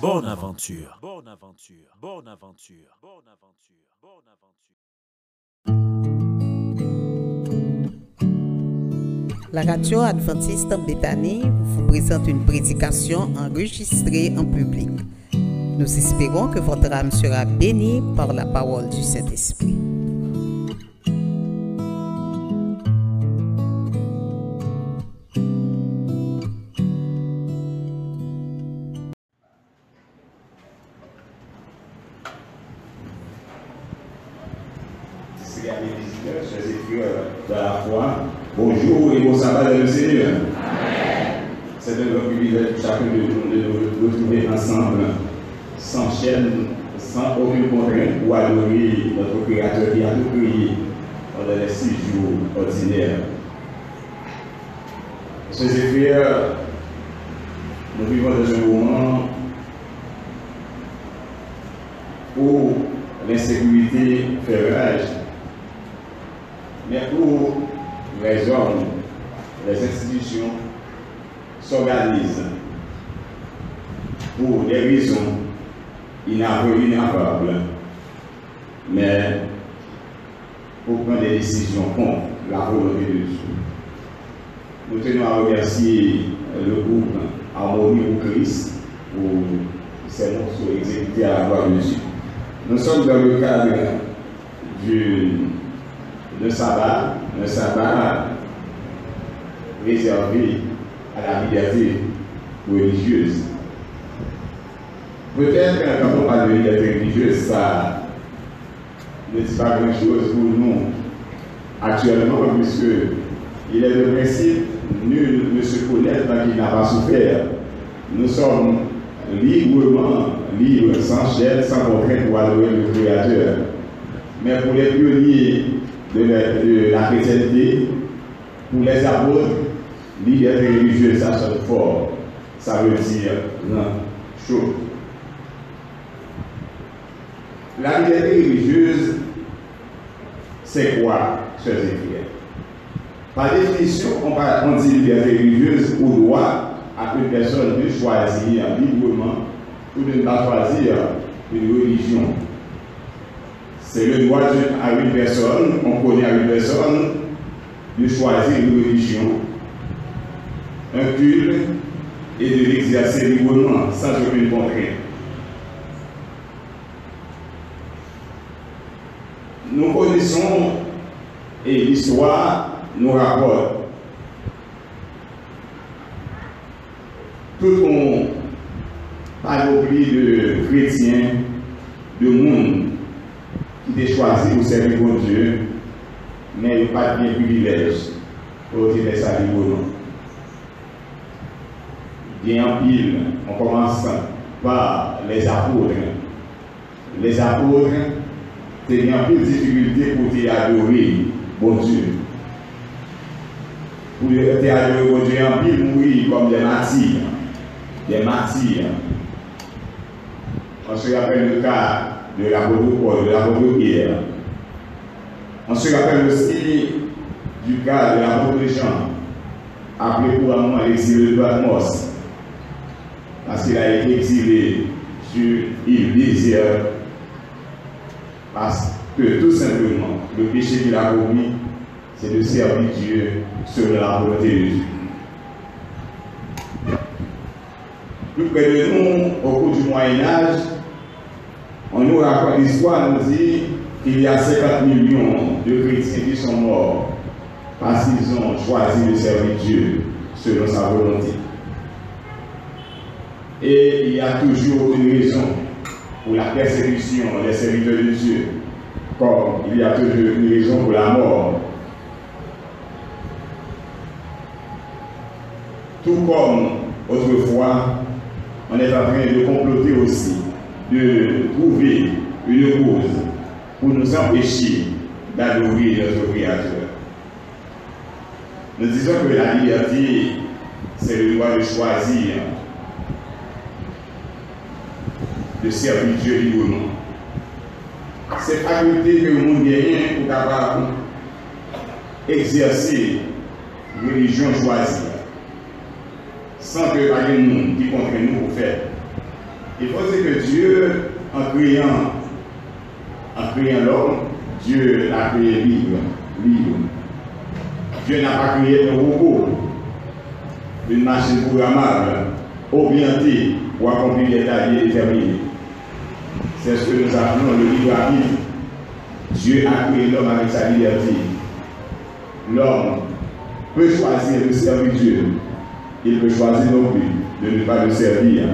Bonne aventure. Bonne aventure. Bonne aventure. Bonne aventure. Bonne aventure. La radio adventiste en Béthanie vous présente une prédication enregistrée en public. Nous espérons que votre âme sera bénie par la parole du Saint-Esprit. Chers écrivains de la foi. Bonjour et bon sabbat le Seigneur. C'est un grand privilège pour chacun de nous de nous retrouver ensemble, sans chaîne, sans aucune contrainte, pour adorer notre Créateur qui a tout créé pendant les six jours ordinaires. Chers écrivains, nous vivons dans un moment où l'insécurité fait rage mais où les hommes, les institutions s'organisent pour des raisons inavouables, mais pour prendre des décisions contre la volonté de Dieu. Nous tenons à remercier le groupe Harmonie au Christ pour ces morceaux exécutés à la voix de Dieu. Nous sommes dans le cadre du le sabbat, le sabbat réservé à la liberté religieuse. Peut-être quand on parle de liberté religieuse, ça ne dit pas grand-chose pour nous actuellement, puisque il est le principe, nul ne se connaît tant qu'il n'a pas souffert. Nous sommes librement libres, sans chair, sans contrainte pour adorer le Créateur. Mais pour les pionniers de la, de la chrétienté, pour les apôtres, liberté religieuse, ça sonne fort. Ça veut dire non, chaud. La liberté religieuse, c'est quoi, chers écrivains Par définition, on, dit liberté religieuse au droit à une personne de choisir librement ou de ne pas choisir une religion c'est le droit à une personne, on connaît à une personne, de choisir une religion, un culte et de l'exercer librement, sans aucune contrainte. Nous connaissons et l'histoire nous rapporte. Tout on panoplie de chrétiens, de monde était choisi pour servir pour Dieu, mais il n'y a pas de privilège pour dire ça librement. Bien en pile, on commence par les apôtres. Les apôtres, c'est bien plus de difficulté pour te adorer bon Dieu. Pour te adorer bon Dieu, en pile mourir comme des martyrs. Des martyrs. On se rappelle le cas de l'apôtre Paul, de l'apôtre Pierre. On se rappelle aussi du cas de l'apôtre Jean, appelé couramment l'exil de Patmos, parce qu'il a été exilé sur l'île désert, parce que tout simplement, le péché qu'il a commis, c'est de servir Dieu selon la volonté de Dieu. Plus près de nous, au cours du Moyen-Âge, on nous raconte l'histoire, nous dit qu'il y a 50 millions de chrétiens qui sont morts parce qu'ils ont choisi de servir Dieu selon sa volonté. Et il y a toujours une raison pour la persécution des serviteurs de Dieu, comme il y a toujours une raison pour la mort. Tout comme autrefois, on est en train de comploter aussi, de trouver une cause pour nous empêcher d'adorer notre Créateur. Nous disons que la liberté, c'est le droit de choisir de servir Dieu librement. C'est faculté que le monde gagne pour capable exercer religion choisie sans que pas de monde qui contre nous pour faire. Il faut que Dieu, en créant, en créant l'homme, Dieu l'a créé libre, libre. Dieu n'a pas créé un robot, une machine programmable, orientée pour accomplir des tâches déterminées. C'est ce que nous appelons le libre arbitre. Dieu a créé l'homme avec sa liberté. L'homme peut choisir de servir Dieu. Il peut choisir non plus de ne pas le servir.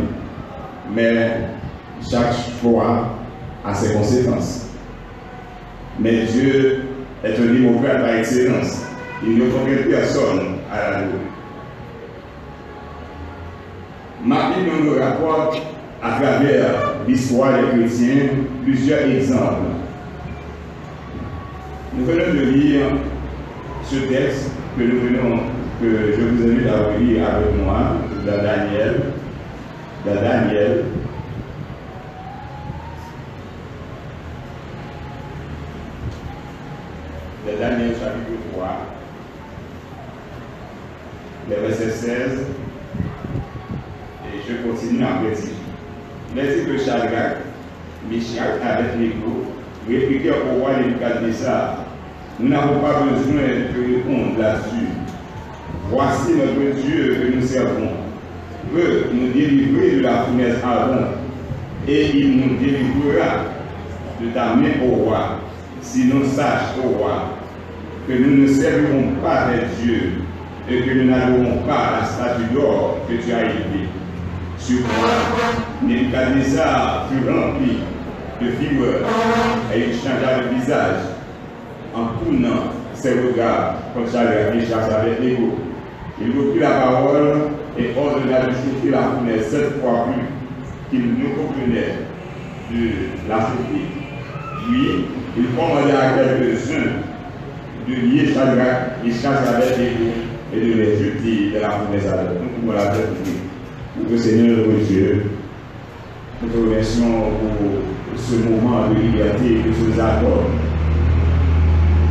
Mais chaque fois a ses conséquences. Mais Dieu est un démocrate par excellence. Il ne contraint personne à la loi. Ma Bible nous rapporte à travers l'histoire des chrétiens plusieurs exemples. Nous venons de lire ce texte que nous venons, que je vous invite à lire avec moi, dans Daniel, dans Daniel, de Daniel chapitre 3, le verset 16, et je continue en petit. Les que Shadrach, Meshach avec l'écho, répliquèrent au roi Nebuchadnezzar, nous n'avons pas besoin de répondre là-dessus. Voici notre Dieu que nous servons, peut nous délivrer de la fournaise ardente, et il nous délivrera de ta main au roi, si nous sache au roi que nous ne servirons pas des dieux et que nous n'adorons pas la statue d'or que tu as élevée. Sur quoi Nebuchadnezzar fut rempli de figures et il changea de visage en tournant ses regards comme Shadrach, Meshach avec l'ego. Il reprit la parole et ordonna de chauffer la fournaise sept fois plus qu'il ne comprenait de la chauffer. Puis, il commanda à quelques-uns de lier Shadrach, avec l'ego et de les jeter de la fournaise à l'heure. Nous pouvons la faire pour que Seigneur notre Dieu, nous te remercions pour ce moment de liberté que tu nous accordes.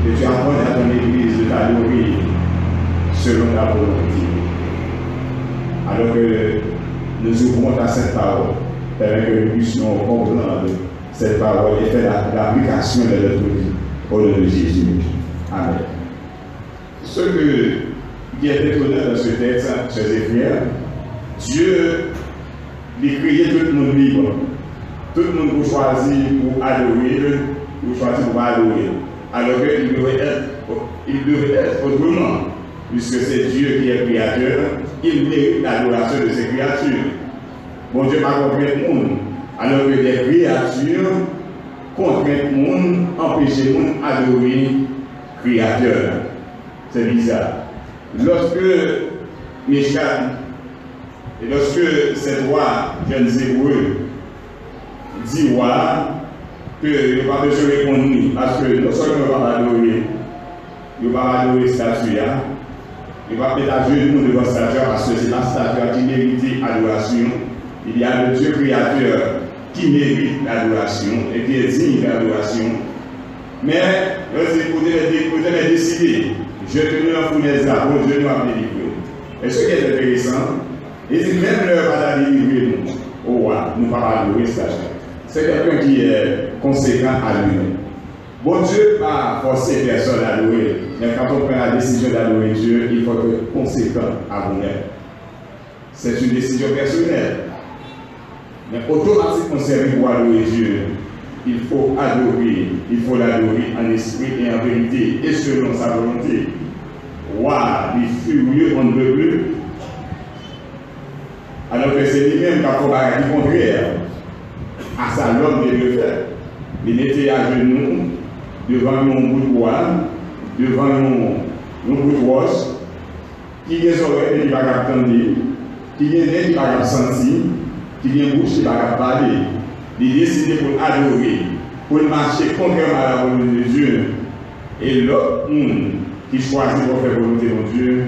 Que tu apportes à ton Église de t'adorer selon ta volonté. Alors que nous ouvrons à cette parole, afin que nous puissions comprendre cette parole et faire l'application de notre vie au nom de Jésus. Amen. Ce que, qui est étonnant dans ce texte, chers et frères, Dieu a créé tout le monde libre. Tout le monde peut choisir pour adorer, pour choisir pour adorer. Alors qu'il devrait être, il devrait être autrement. Puisque c'est Dieu qui est créateur, il mérite l'adoration de ses créatures. Bon Dieu m'a compris le monde. Alors que des créatures contraintent le monde, empêchent le monde d'adorer le créateur. C'est bizarre. Lorsque Michel et lorsque ces trois jeunes hébreux disent voilà, que a pas besoin de répondre parce que non seulement ne pas adorer, ne pas adorer statue, il va mettre à genoux devant statue parce que c'est la statue qui mérite l'adoration. Il y a le Dieu créateur qui mérite l'adoration et qui est digne d'adoration. Mais lorsqu'il pouvait décider, je te mets en fournaise là, bon Dieu nous a délivré. Et ce qui est intéressant, il dit même leur va délivrer nous roi, nous ne pas adorer statue. C'est quelqu'un qui est conséquent à lui-même. Bon Dieu n'a forcé personne à adorer, mais quand on prend la décision d'adorer Dieu, il faut être conséquent à vous-même. C'est une décision personnelle. Mais automatiquement, c'est pour adorer Dieu. Il faut adorer, il faut l'adorer en esprit et en vérité, et selon sa volonté. Roi, il furieux, on ne veut plus. Alors que c'est lui-même qui a fait du à sa l'homme de le faire. Il était à genoux devant de bois, devant de roche, qui a des oreilles qui ne qui a des qui sentir, qui a des bouches qui ne parler. Il décide pour adorer, pour marcher contrairement à la volonté de Dieu. Et l'autre monde qui choisit pour faire volonté de Dieu,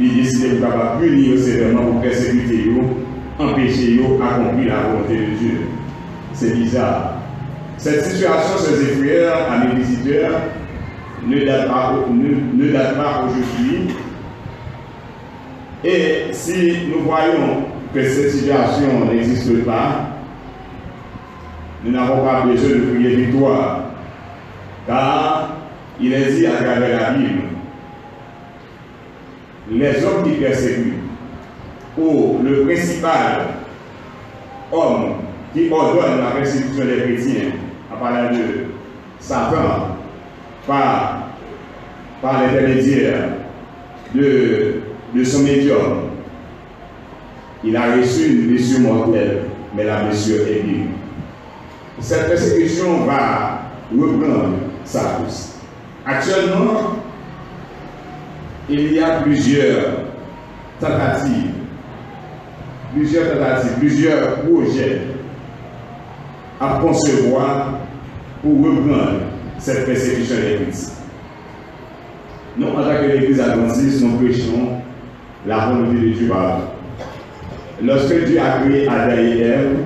il décide pour pas punir sévèrement pour persécuter, empêcher d'accomplir la volonté de Dieu. C'est bizarre. Cette situation, chers frères, à mes visiteurs, ne date pas, ne, ne date pas aujourd'hui. Et si nous voyons que cette situation n'existe pas, nous n'avons pas besoin de prier victoire. Car il est dit à travers la Bible, les hommes qui persécutent, ou le principal homme qui ordonne la persécution des chrétiens, à parler de Satan, par, par l'intermédiaire de, de son médium, il a reçu une blessure mortelle, mais la blessure est libre. Cette persécution va reprendre sa course. Actuellement, il y a plusieurs tentatives, plusieurs tentatives, plusieurs projets à concevoir pour reprendre cette persécution des chrétiens. Nous, en tant que l'Église adventiste, nous prêchons la volonté de Dieu Lorsque Dieu a créé Adam et Ève,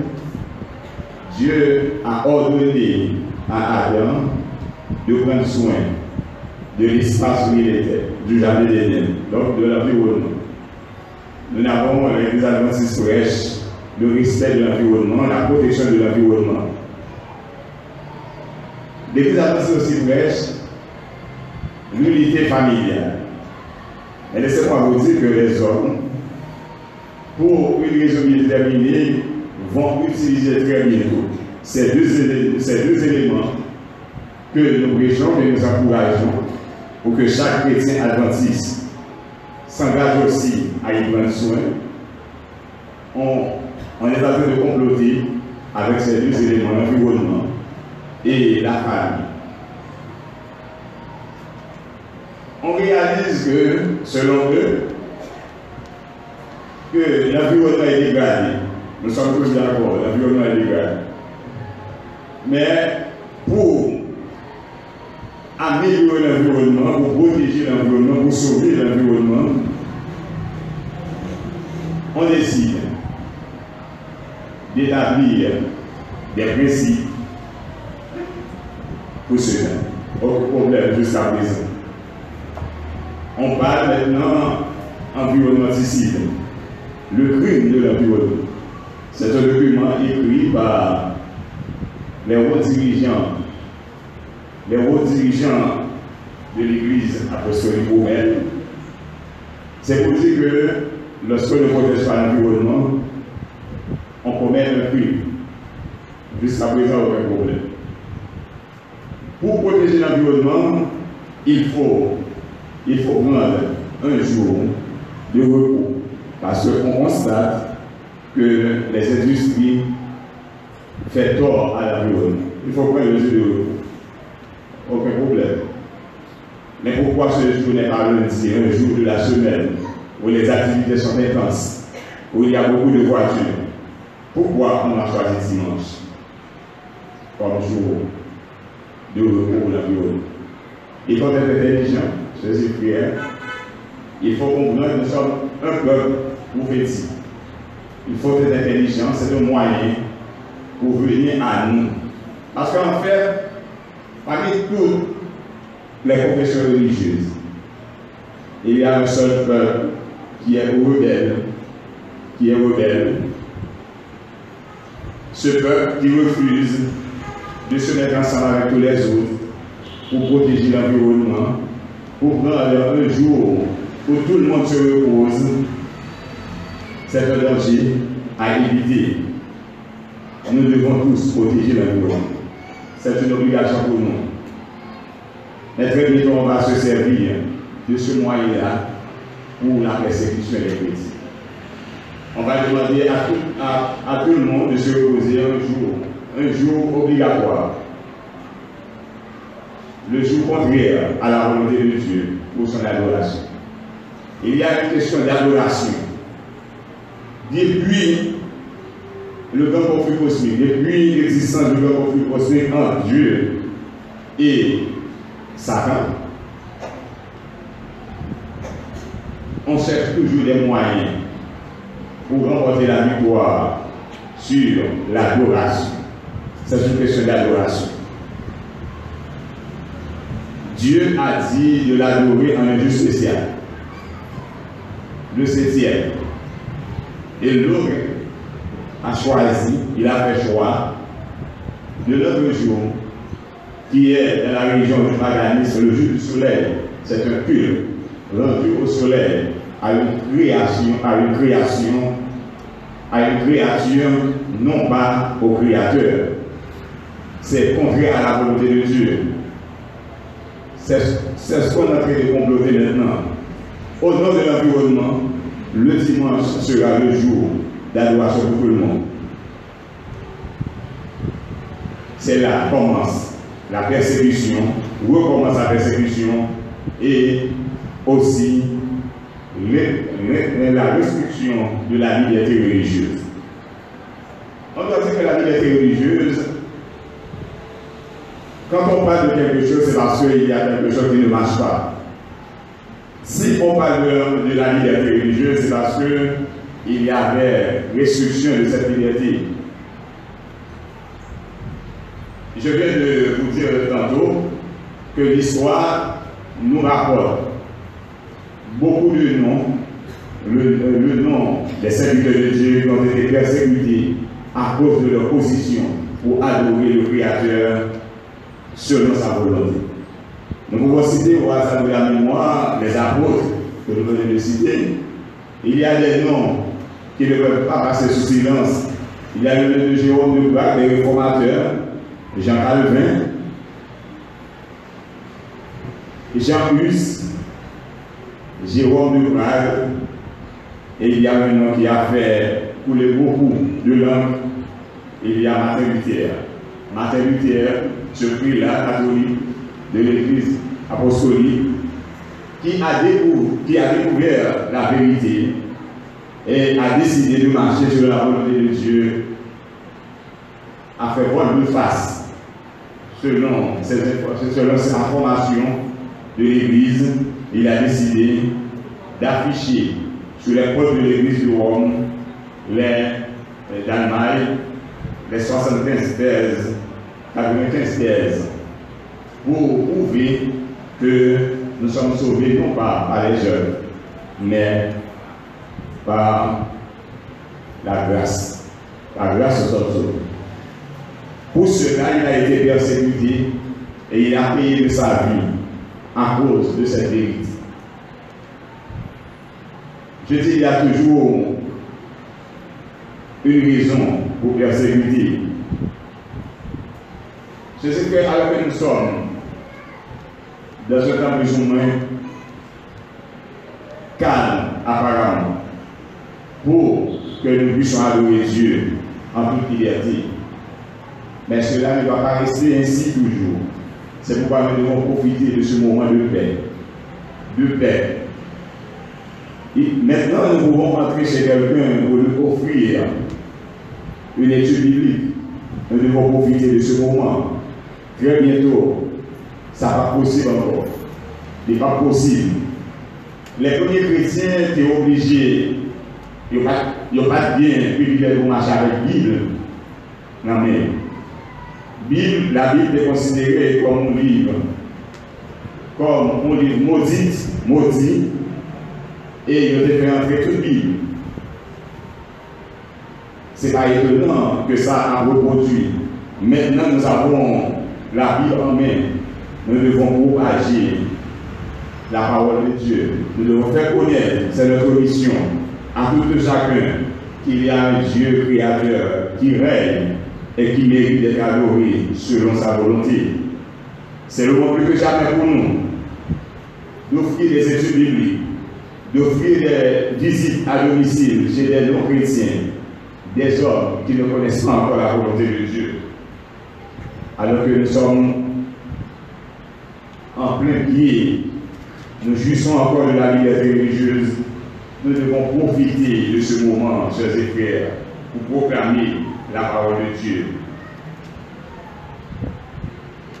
Dieu a ordonné à Adam de prendre soin de l'espace où il était, du jardin d'Éden, donc de l'environnement. Nous n'avons, l'Église adventiste prêche, le respect de l'environnement, la protection de l'environnement. L'Église adventiste aussi prêche l'unité familiale. Et laissez-moi vous dire que les hommes, pour une raison déterminée, vont utiliser très bientôt ces deux, ces deux éléments que nous prêchons et nous encourageons pour que chaque chrétien adventiste s'engage aussi à y prendre soin. On, est en train de comploter avec ces deux éléments, l'environnement et la famille. On réalise que, selon eux, que l'environnement est dégradé. Nous sommes tous d'accord, l'environnement est dégradé. Mais pour améliorer l'environnement, pour protéger l'environnement, pour sauver l'environnement, on décide d'établir des principes pour cela. Autre problème jusqu'à présent. On parle maintenant environnementicide, le crime de l'environnement. C'est un document écrit par les hauts dirigeants les hauts dirigeants de l'Église apostolique romaine, c'est pour dire que lorsque ne protège pas l'environnement, on commet un crime. Jusqu'à présent, aucun problème. Pour protéger l'environnement, il faut, il faut prendre un jour de repos. Parce qu'on constate que les industries font tort à l'environnement. Il faut prendre un jour de aucun problème. Mais pourquoi ce jour n'est pas lundi, un jour de la semaine, où les activités sont intenses, où il y a beaucoup de voitures? Pourquoi on a choisi dimanche comme jour repos pour l'environnement Il faut être intelligent, Jésus prière. Il faut comprendre que nous sommes un peuple prophétique. Il faut être intelligent, c'est un moyen pour venir à nous. Parce qu'en fait, Parmi toutes les confessions religieuses, il y a un seul peuple qui est rebelle, qui est rebelle. Ce peuple qui refuse de se mettre ensemble avec tous les autres pour protéger l'environnement, pour prendre un jour où tout le monde se repose, c'est un danger à éviter. Nous devons tous protéger l'environnement c'est une obligation pour nous. Mais très vite, on va se servir de ce moyen-là pour la persécution des chrétiens. On va demander à tout, à, tout, le monde de se reposer un jour, un jour obligatoire. Le jour contraire à la volonté de Dieu pour son adoration. il y a une question d'adoration. Depuis le grand conflit cosmique, depuis l'existence du grand conflit cosmique entre Dieu et Satan, on cherche toujours des moyens pour remporter la victoire sur l'adoration. C'est une question d'adoration. Dieu a dit de l'adorer en un jour spécial, le septième. Et l'homme a choisi, il a fait choix de l'autre jour, qui est dans la religion du paganisme, le jour du soleil. C'est un culte rendu au soleil à une création, à une création, à une créature, non pas au créateur. C'est contraire à la volonté de Dieu. C'est ce qu'on a fait de comploter maintenant. Au nom de l'environnement, le dimanche sera le jour d'adoration pour tout le monde. C'est là commence la persécution, recommence la persécution et aussi la restriction de la liberté religieuse. On doit dire que la liberté religieuse, quand on parle de quelque chose, c'est parce qu'il y a quelque chose qui ne marche pas. Si on parle de, la liberté religieuse, c'est parce qu'il y avait restriction de cette liberté. Je viens de vous dire tantôt que l'histoire nous rapporte beaucoup de noms, le, nom des serviteurs de Dieu qui ont été persécutés à cause de leur position pour adorer le Créateur selon sa volonté. Nous pouvons citer au hasard de la mémoire les apôtres que nous venons de citer. Il y a des noms qui ne peuvent pas passer sous silence. Il y a le nom de Jérôme de Braque, les réformateurs, Jean Calvin, Jean Hus, Jérôme de Prague, et il y a un nom qui a fait couler beaucoup de langues, il y a Martin Luther. Martin Luther, ce prix-là, catholique de l'Église apostolique, qui a, découvert, la vérité et a décidé de marcher sur la volonté de Dieu, a fait voile de face selon ces, selon ces informations de l'Église. Il a décidé d'afficher sur les portes de l'église de Rome les, d'Allemagne, les 75 thèses, 95 thèses, pour prouver que nous sommes sauvés non pas par les jeunes, mais par la grâce. La grâce nous sommes sauvés. Pour cela, il a été persécuté et il a payé de sa vie à cause de cette vérité. Je dis, il y a toujours une raison pour persécuter. C'est ce que, alors que nous sommes dans un temps plus ou moins calme, apparemment, pour que nous puissions adorer Dieu en toute liberté. Mais cela ne doit pas rester ainsi toujours. C'est pourquoi nous devons profiter de ce moment de paix. De paix. maintenant, nous pouvons entrer chez quelqu'un pour lui offrir une étude biblique. Nous devons profiter de ce moment. Très bientôt, ça va possible encore. N'est pas possible. Les premiers chrétiens étaient obligés, ils n'ont pas bien privilège de marcher avec la Bible. Non, mais Bible, la Bible est considérée comme un livre, comme un livre maudit, maudit, et il a fait entrer toute Bible. Ce n'est pas étonnant que ça a reproduit. Maintenant, nous avons la Bible en main. Nous devons propager la parole de Dieu. Nous devons faire connaître, c'est notre mission, à tout chacun, qu'il y a un Dieu créateur qui règne et qui mérite d'être adoré selon sa volonté. C'est le moment plus que jamais pour nous d'offrir des études bibliques, d'offrir des visites à domicile chez des non-chrétiens, des hommes qui ne connaissent pas encore la volonté de Dieu. Alors que nous sommes en plein pied nous jouissons encore de la liberté religieuse, nous devons profiter de ce moment, chers et frères, pour proclamer la parole de Dieu.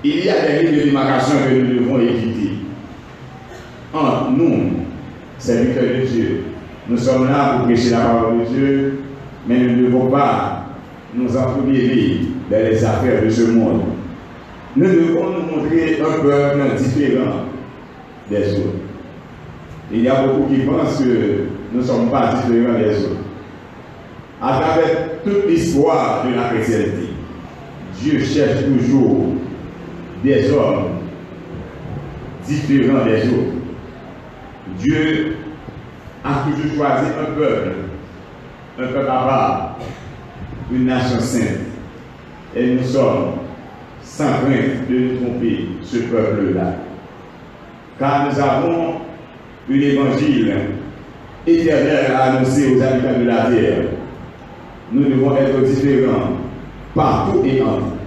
Il y a des lignes de démarcation que nous devons éviter. Entre nous, serviteurs de Dieu, nous sommes là pour prêcher la parole de Dieu, mais nous ne devons pas nous entremêler dans les affaires de ce monde. Nous devons nous montrer un peuple différent des autres. Il y a beaucoup qui pensent que nous ne sommes pas différents des autres. À travers toute l'histoire de la chrétienté, Dieu cherche toujours des hommes différents des autres. Dieu a toujours choisi un peuple, un peuple à part, une nation sainte. Et nous sommes sans crainte de nous tromper ce peuple-là. Car nous avons un évangile éternel à annoncer aux habitants de la terre. Nous devons être différents partout et en tout.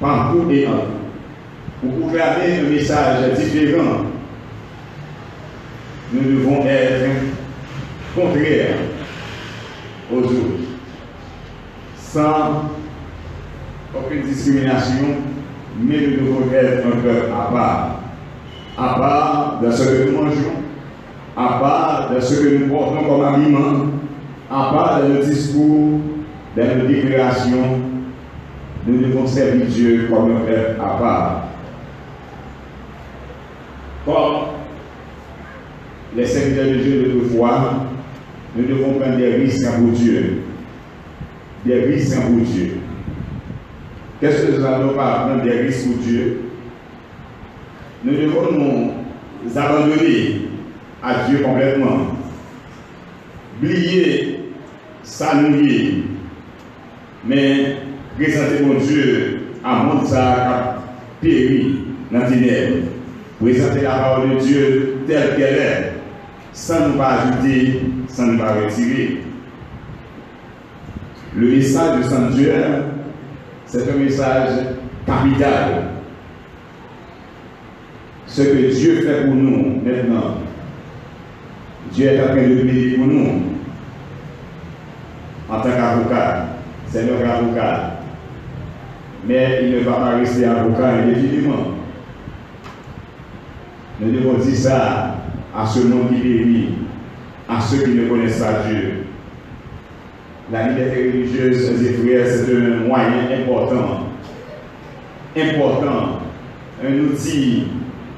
Partout et en. Pour proclamer un message différent, nous devons être contraires aux autres, sans aucune discrimination, mais nous devons être un peuple à part à part de ce que nous mangeons, à part de ce que nous portons comme aliment, à part de nos discours, de nos déclarations, nous devons servir Dieu comme un peuple à part. Comme les serviteurs de Dieu de foi, nous devons prendre des risques pour Dieu. Des risques pour Dieu. Qu'est-ce que nous allons pas prendre des risques pour Dieu? Nous devons nous abandonner à Dieu complètement. Oublier, s'annuler, mais présenter mon Dieu à monde ça péri dans ténèbres. Présenter la parole de Dieu telle qu'elle est, sans nous pas ajouter, sans nous pas retirer. Le message de Saint Dieu, c'est un message capital ce que Dieu fait pour nous maintenant. Dieu est en train de payer pour nous en tant qu'avocat. C'est notre avocat. Mais il ne va pas rester avocat indéfiniment. Nous devons dire ça à ce monde qui périt, à ceux qui ne connaissent pas Dieu. La liberté religieuse, et frères, c'est un moyen important, important, un outil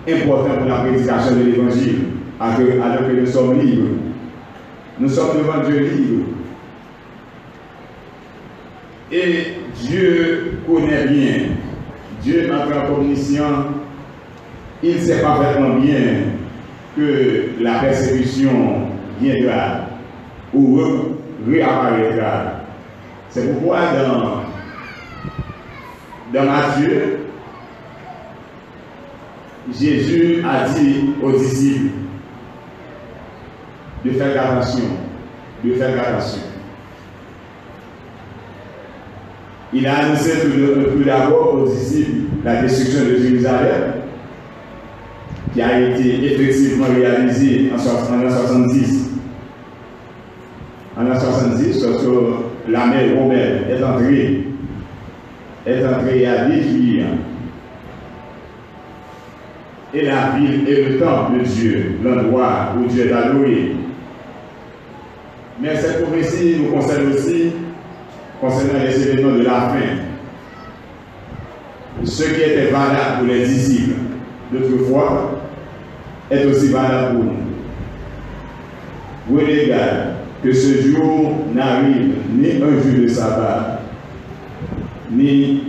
important pour la prédication de l'évangile, alors que nous sommes libres. Nous sommes devant Dieu libre. Et Dieu connaît bien. Dieu, notre commission, il sait parfaitement bien que la persécution viendra ou réapparaîtra. C'est pourquoi dans, dans Matthieu, Jésus a dit aux disciples de faire attention, de faire attention. Il a annoncé tout d'abord aux disciples la destruction de Jérusalem, qui a été effectivement réalisée en 1970. En 1970, lorsque l'armée romaine est entrée, est entrée à détruire et la ville est le temple de Dieu, l'endroit où Dieu est adoré. Mais cette prophétie nous concerne aussi concernant les événements de la fin. Ce qui était valable pour les disciples d'autrefois est aussi valable pour nous. Vous regardez que ce jour n'arrive ni un jour de sabbat, ni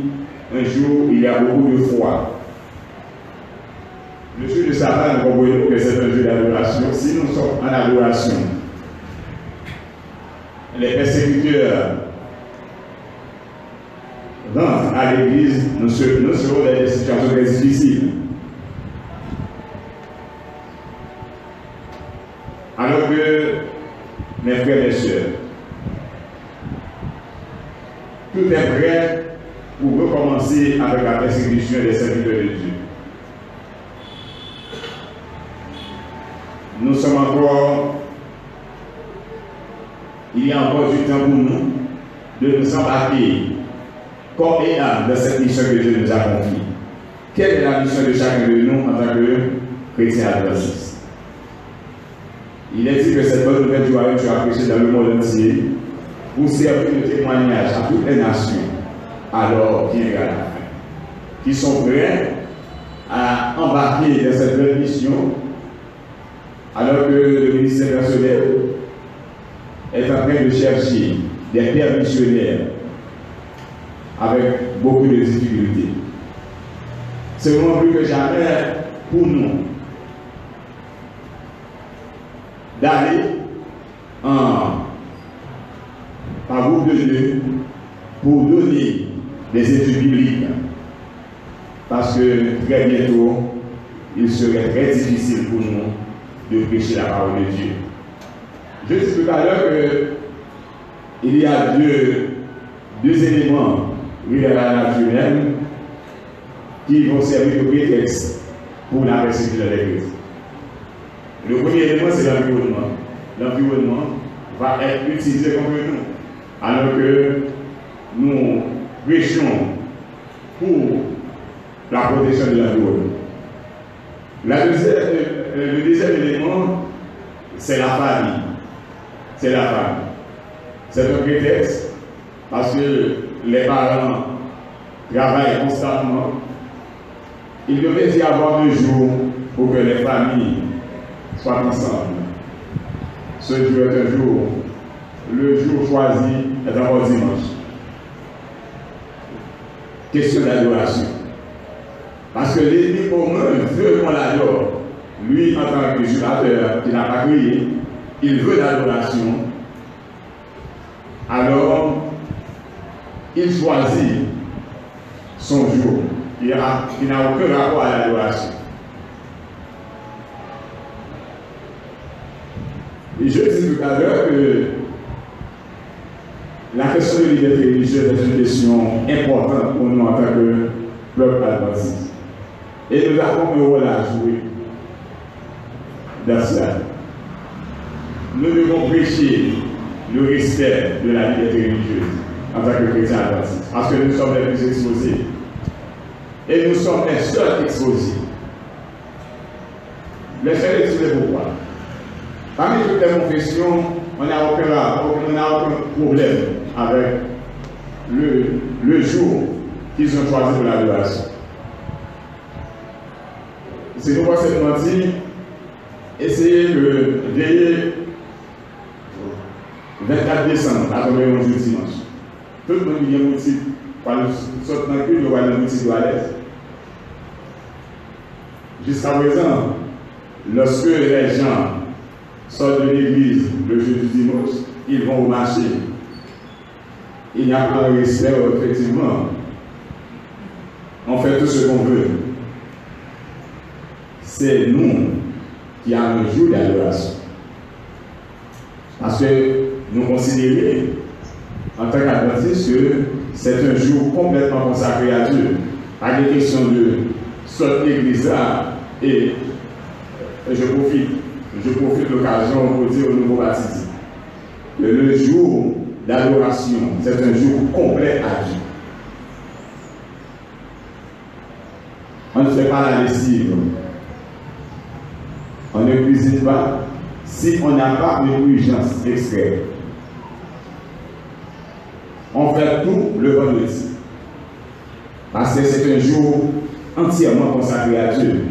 un jour où il y a beaucoup de froid le jour de Satan, nous comprenons que c'est un jour d'adoration. Si nous sommes en adoration, les persécuteurs rentrent à l'église, nous, serons dans des situations très difficiles. Alors que, mes frères et sœurs, tout est prêt pour recommencer avec la persécution des serviteurs de Dieu. nous sommes encore, il y a encore du temps pour nous de nous embarquer comme et âme dans cette mission que Dieu nous a confiée. Quelle est la mission de chacun de nous en tant que chrétien adventiste Il est dit que cette bonne nouvelle du royaume sera prêchée dans le monde entier pour servir de témoignage à toutes les nations. Alors viendra la. Qui sont prêts à embarquer dans cette belle mission alors que le ministère personnel est en train de chercher des pères missionnaires avec beaucoup de difficultés. C'est vraiment plus que jamais pour nous d'aller en par groupe de Dieu pour donner des études bibliques. Parce que très bientôt, il serait très difficile pour nous de prêcher la parole de Dieu. Je dis tout à l'heure qu'il y a deux, deux éléments liés à la nature humaine qui vont servir de prétexte pour la persécution de l'Église. Le premier élément, c'est l'environnement. L'environnement va être utilisé contre nous, alors que nous prêchons pour la protection de l'environnement. La deuxième, euh, le deuxième élément, c'est la famille. C'est la famille. C'est un prétexte parce que les parents travaillent constamment. Il devait y avoir un jour pour que les familles soient ensemble. Ce jour est un jour, le jour choisi est d'abord dimanche. Question d'adoration. Parce que l'ennemi commun veut qu'on l'adore. Lui, en tant que jurateur qui n'a pas crié, il veut l'adoration. Alors, il choisit son jour. Il n'a aucun rapport à l'adoration. Et je dis tout à l'heure que la question de liberté religieuse est une question importante pour nous en tant que peuple adventiste. Et nous avons un rôle à jouer dans cela. Nous devons prêcher le respect de la liberté religieuse en tant que chrétien adventiste, parce que nous sommes les plus exposés. Et nous sommes les seuls exposés. Les seuls exposés pourquoi? Parmi toutes les confessions, on n'a aucun, aucun, problème avec le, jour qu'ils ont choisi pour l'adoration. C'est pourquoi cette dit essayez de veiller 24 décembre à tomber un jour dimanche. Tout le monde vient motif par le saut dans le cul, roi de motif de l'aise. Jusqu'à présent, lorsque les gens sortent de l'église le jour du dimanche, ils vont au marché. Il n'y a pas de respect, effectivement. On fait tout ce qu'on veut. C'est nous qui avons un jour d'adoration. Parce que nous considérons en tant qu'adventistes que c'est un jour complètement consacré à Dieu. Pas de question de sortir l'église là et je profite je profite de l'occasion pour dire au nouveau baptisé que le jour d'adoration, c'est un jour complet à Dieu. On ne fait pas la lessive. On ne cuisine pas si on n'a pas de urgence extrême. On fait tout le vendredi. Parce que c'est un jour entièrement consacré à Dieu.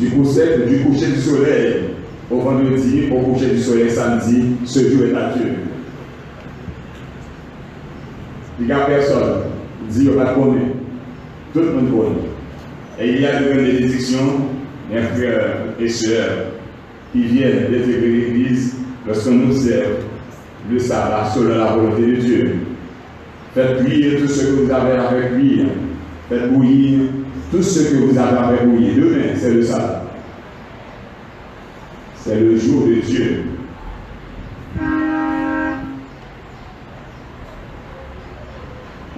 Du coucher, du coucher du soleil au vendredi, au coucher du soleil samedi, ce jour est à Dieu. Il n'y a personne, dit on va connaître. Tout le monde connaît. Et il y a de bénédictions, mes frères et sœurs, qui viennent d'intégrer l'Église lorsque nous servons le sabbat selon la volonté de Dieu. Faites cuire tout ce que vous avez à faire cuire. Faites bouillir tout ce que vous avez à. Demain, c'est le sabbat. C'est le jour de Dieu.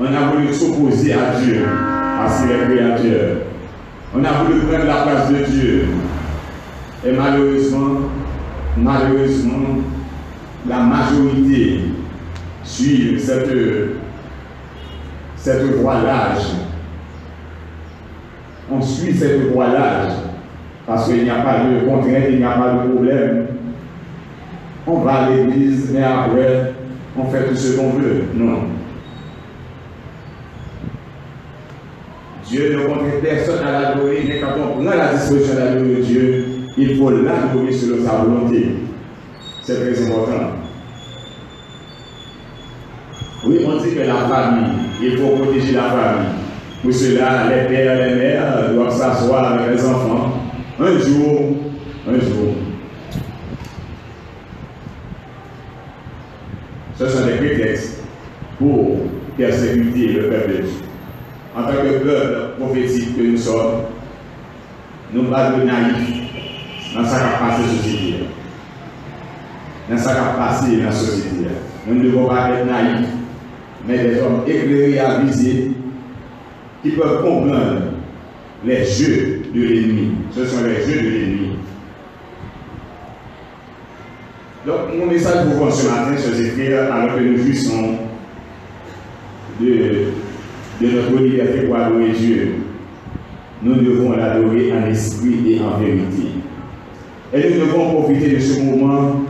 On a voulu s'opposer à Dieu, à ses créateurs. On a voulu prendre la place de Dieu. Et malheureusement, malheureusement, la majorité suit cette, cette voilage. On suit cette voilage parce qu'il n'y a pas de contrainte, il n'y a pas de problème. On va à l'église, mais après, on fait tout ce qu'on veut. Non. Dieu ne contraint personne à l'adorer, mais quand on prend la disposition d'adorer Dieu, il faut l'adorer selon sa volonté. C'est très important. Oui, on dit que la famille, il faut protéger la famille. Pour cela, les pères et les mères doivent s'asseoir avec les enfants. Un jour, un jour. Ce sont des prétextes pour persécuter le peuple de Dieu. En tant que peuple prophétique que nous sommes, nous pas naïfs dans sa capacité société. Dans sa capacité dans la société. Nous ne devons pas être naïfs, mais des hommes éclairés à qui peuvent comprendre les jeux de l'ennemi. Ce sont les jeux de l'ennemi. Donc, mon message pour vous ce matin, frères, alors que nous jouissons de, de notre liberté pour adorer Dieu, nous devons l'adorer en esprit et en vérité. Et nous devons profiter de ce moment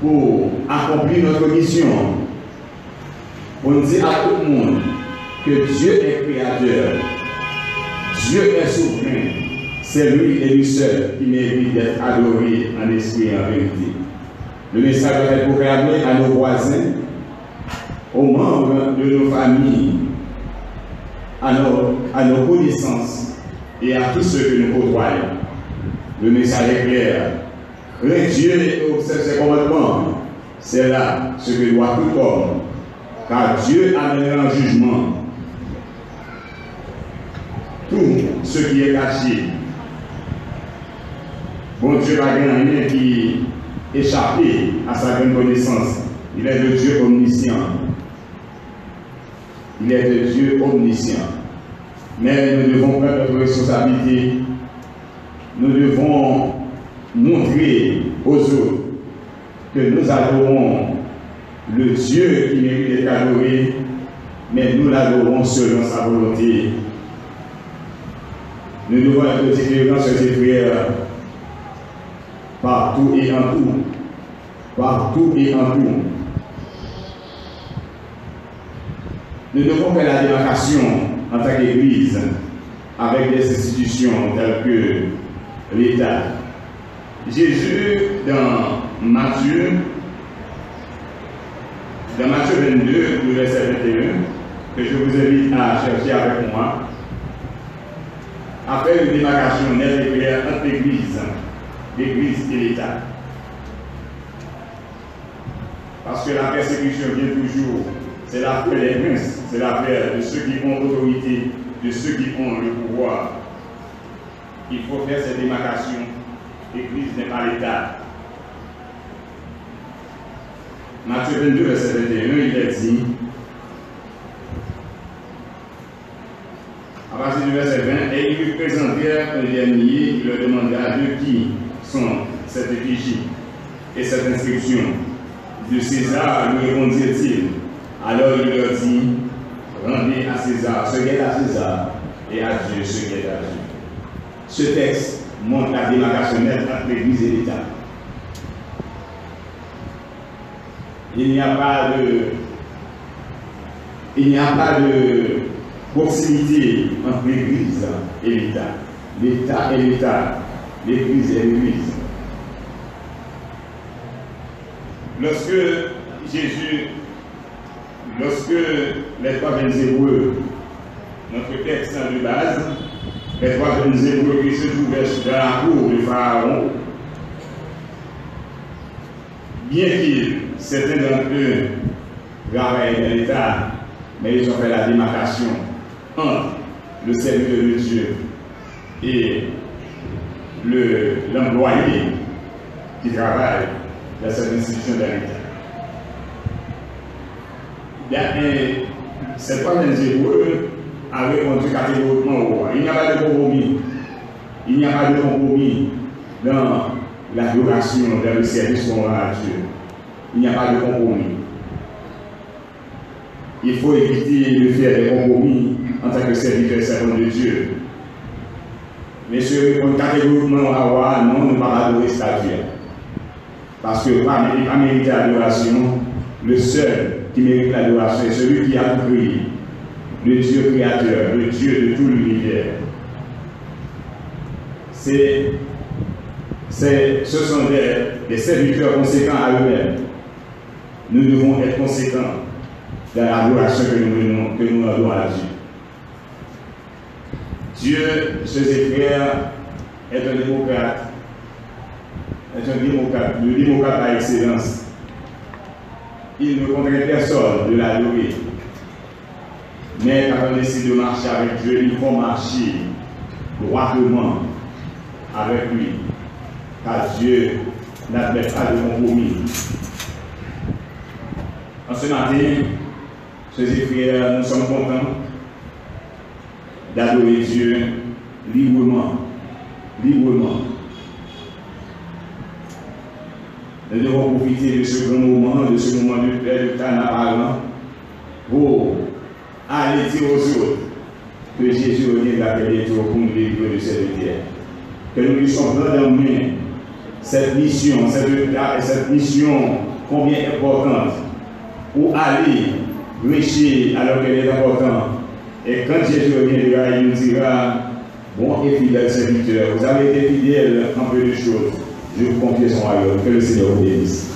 pour accomplir notre mission. On dit à tout le monde que Dieu est créateur, Dieu est souverain, c'est lui et lui seul qui mérite d'être adoré en esprit et en vérité. Le message être proclamé à nos voisins, aux membres de nos familles, à nos, à nos connaissances et à tous ceux que nous côtoyons. Le message est clair. Crains Dieu observe ses commandements. C'est là ce que doit tout homme. Car Dieu amènera en jugement tout ce qui est caché. Bon Dieu va gagner qui échappé à sa grande. Il est le Dieu omniscient. Il est le Dieu omniscient. Mais nous devons prendre notre responsabilité. Nous devons montrer aux autres que nous adorons le Dieu qui mérite d'être adoré, mais nous l'adorons selon sa volonté. Nous devons être différents, sur ces frères, partout et en tout. Partout et en tout. Nous devons faire la démarcation en tant qu'Église avec des institutions telles que l'État. Jésus, dans Matthieu, dans Matthieu 22, verset 21, que je vous invite à chercher avec moi, a fait une démarcation nette et claire entre l'Église, l'Église et l'État. Parce que la persécution vient toujours. C'est l'affaire des princes, c'est l'affaire de ceux qui ont l'autorité, de ceux qui ont le pouvoir. Il faut faire cette démarcation. L'Église n'est pas l'État. Matthieu 22, verset 21, il est dit à partir du verset 20, et ils lui présentèrent un dernier, il leur demanda de qui sont cette effigie et cette inscription. De César, lui répondirent-ils. Alors il leur dit, rendez à César ce qui est à César et à Dieu ce qui est à Dieu. Ce texte montre la démarcation entre l'Église et l'État. Il n'y a pas de il n'y a pas de proximité entre l'Église et l'État. L'État est l'État, l'Église est l'Église. Lorsque Jésus, lorsque les trois jeunes hébreux, notre texte de base, les trois jeunes hébreux qui se trouvaient dans la cour du Pharaon, bien qu'ils, certains d'entre eux, travaillaient dans l'État, mais ils ont fait la démarcation entre le serviteur de Dieu et l'employé qui travaille dans cette institution de l'État. Cette fois, les hébreux avaient répondu catégoriquement. Il n'y a pas de compromis. Il n'y a pas de compromis dans l'adoration, dans le service qu'on rend à Dieu. Il n'y a pas de compromis. Il faut éviter de faire des compromis en tant que serviteur servant de Dieu. Messieurs, on catégoriquement avoir non, ne pas adorer statue. Parce que pas mériter l'adoration, le seul qui mérite l'adoration est celui qui a tout le Dieu créateur, le Dieu de tout l'univers. Ce sont des, des serviteurs conséquents à eux-mêmes. Nous devons être conséquents dans l'adoration que nous, que nous rendons à Dieu. Dieu, ses frères, est un démocrate. Est un démocrate, le démocrate par excellence. Il ne contraint personne de l'adorer. Mais quand on décide de marcher avec Dieu, il faut marcher droitement avec lui. Car Dieu n'admet pas de compromis. En ce matin, Chers frères, nous sommes contents d'adorer Dieu librement. Librement. Nous devons profiter de ce grand moment, de ce moment de paix, de carnaval, pour aller dire aux autres que Jésus revient d'appeler pour nous livrer de cette terre. Que nous puissions prendre en main cette mission, cette, cette mission combien importante pour aller riche alors qu'elle est importante. Et quand Jésus reviendra, il nous dira, bon et fidèle serviteur, vous avez été fidèle en peu de choses. Je vous confie son royaume. Que le Seigneur vous bénisse.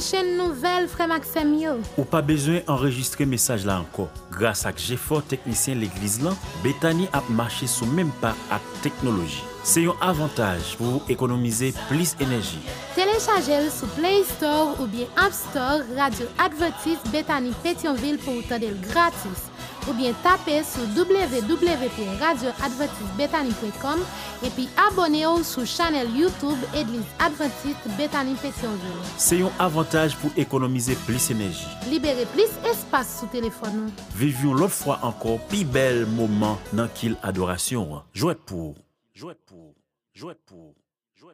Chaîne nouvelle, frère Maxime Ou pas besoin d'enregistrer message là encore. Grâce à GFOR technicien l'église là, Bethany a marché sous même pas à technologie. C'est un avantage pour économiser plus d'énergie. Téléchargez-le sur Play Store ou bien App Store Radio Advertise Bethany Pétionville pour vous gratis ou bien tapez sur www.radioadventistebethany.com et puis abonnez-vous sur la chaîne YouTube Église Adventiste Bethany Pétionville. C'est un avantage pour économiser plus d'énergie. Libérer plus d'espace sur téléphone. Vivons l'autre fois encore plus bel moment dans qu'il adoration. Jouez pour. Jouez pour. Jouez pour.